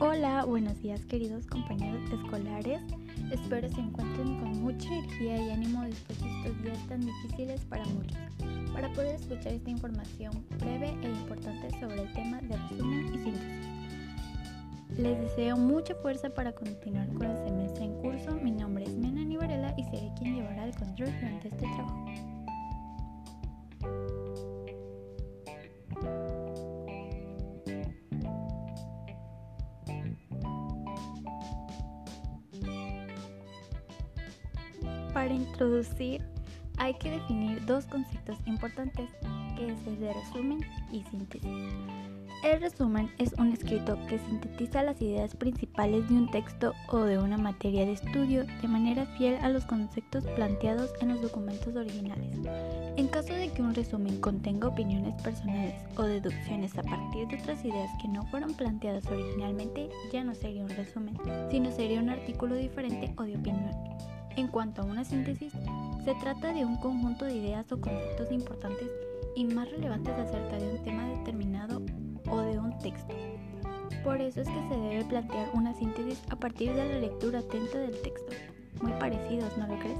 Hola, buenos días queridos compañeros escolares. Espero se encuentren con mucha energía y ánimo después de estos días tan difíciles para muchos, para poder escuchar esta información breve e importante sobre el tema de resumen y síntesis. Les deseo mucha fuerza para continuar con el semestre en curso. Mi nombre es Mena Varela Para introducir hay que definir dos conceptos importantes, que es el de resumen y síntesis. El resumen es un escrito que sintetiza las ideas principales de un texto o de una materia de estudio de manera fiel a los conceptos planteados en los documentos originales. En caso de que un resumen contenga opiniones personales o deducciones a partir de otras ideas que no fueron planteadas originalmente, ya no sería un resumen, sino sería un artículo diferente o de opinión. En cuanto a una síntesis, se trata de un conjunto de ideas o conceptos importantes y más relevantes acerca de un tema determinado o de un texto. Por eso es que se debe plantear una síntesis a partir de la lectura atenta del texto. Muy parecidos, ¿no lo crees?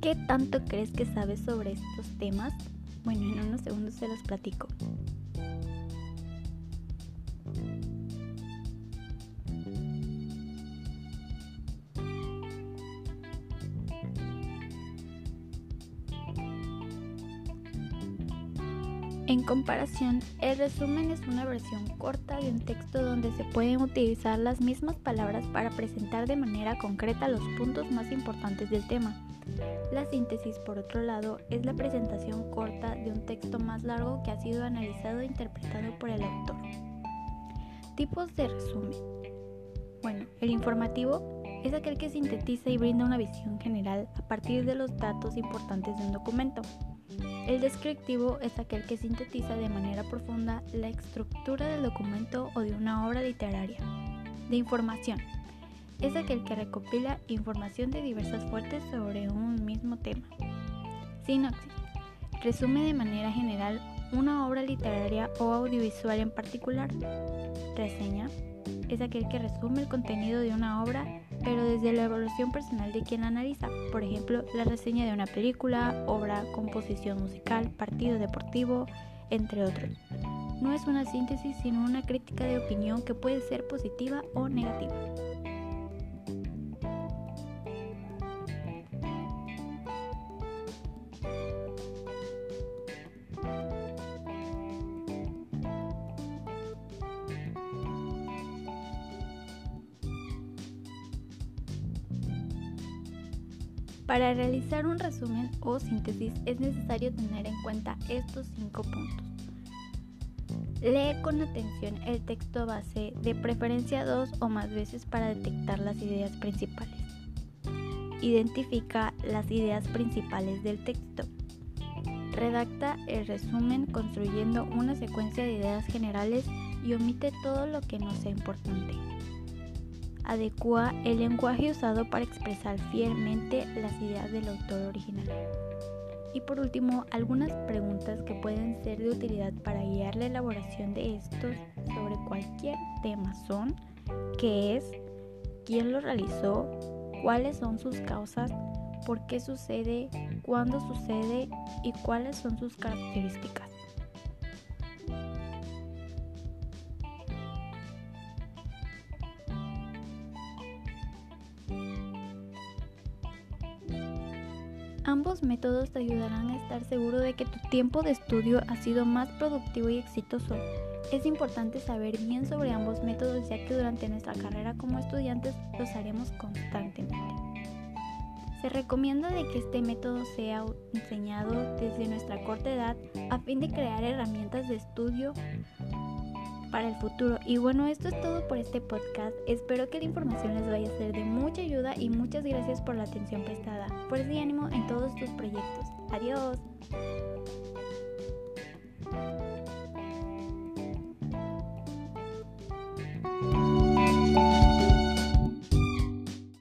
¿Qué tanto crees que sabes sobre estos temas? Bueno, en unos segundos se los platico. En comparación, el resumen es una versión corta de un texto donde se pueden utilizar las mismas palabras para presentar de manera concreta los puntos más importantes del tema. La síntesis, por otro lado, es la presentación corta de un texto más largo que ha sido analizado e interpretado por el autor. Tipos de resumen. Bueno, el informativo es aquel que sintetiza y brinda una visión general a partir de los datos importantes de un documento. El descriptivo es aquel que sintetiza de manera profunda la estructura del documento o de una obra literaria. De información es aquel que recopila información de diversas fuentes sobre un mismo tema. Sinopsis. Resume de manera general una obra literaria o audiovisual en particular. Reseña. Es aquel que resume el contenido de una obra, pero desde la evolución personal de quien la analiza. Por ejemplo, la reseña de una película, obra, composición musical, partido deportivo, entre otros. No es una síntesis, sino una crítica de opinión que puede ser positiva o negativa. Para realizar un resumen o síntesis es necesario tener en cuenta estos cinco puntos. Lee con atención el texto base, de preferencia dos o más veces para detectar las ideas principales. Identifica las ideas principales del texto. Redacta el resumen construyendo una secuencia de ideas generales y omite todo lo que no sea importante adecua el lenguaje usado para expresar fielmente las ideas del autor original. Y por último, algunas preguntas que pueden ser de utilidad para guiar la elaboración de estos sobre cualquier tema son ¿qué es? ¿Quién lo realizó? ¿Cuáles son sus causas? ¿Por qué sucede? ¿Cuándo sucede? ¿Y cuáles son sus características? Ambos métodos te ayudarán a estar seguro de que tu tiempo de estudio ha sido más productivo y exitoso. Es importante saber bien sobre ambos métodos ya que durante nuestra carrera como estudiantes los haremos constantemente. Se recomienda de que este método sea enseñado desde nuestra corta edad a fin de crear herramientas de estudio para el futuro. Y bueno, esto es todo por este podcast. Espero que la información les vaya a ser de mucha ayuda y muchas gracias por la atención prestada. Fuerza y ánimo en todos tus proyectos. Adiós.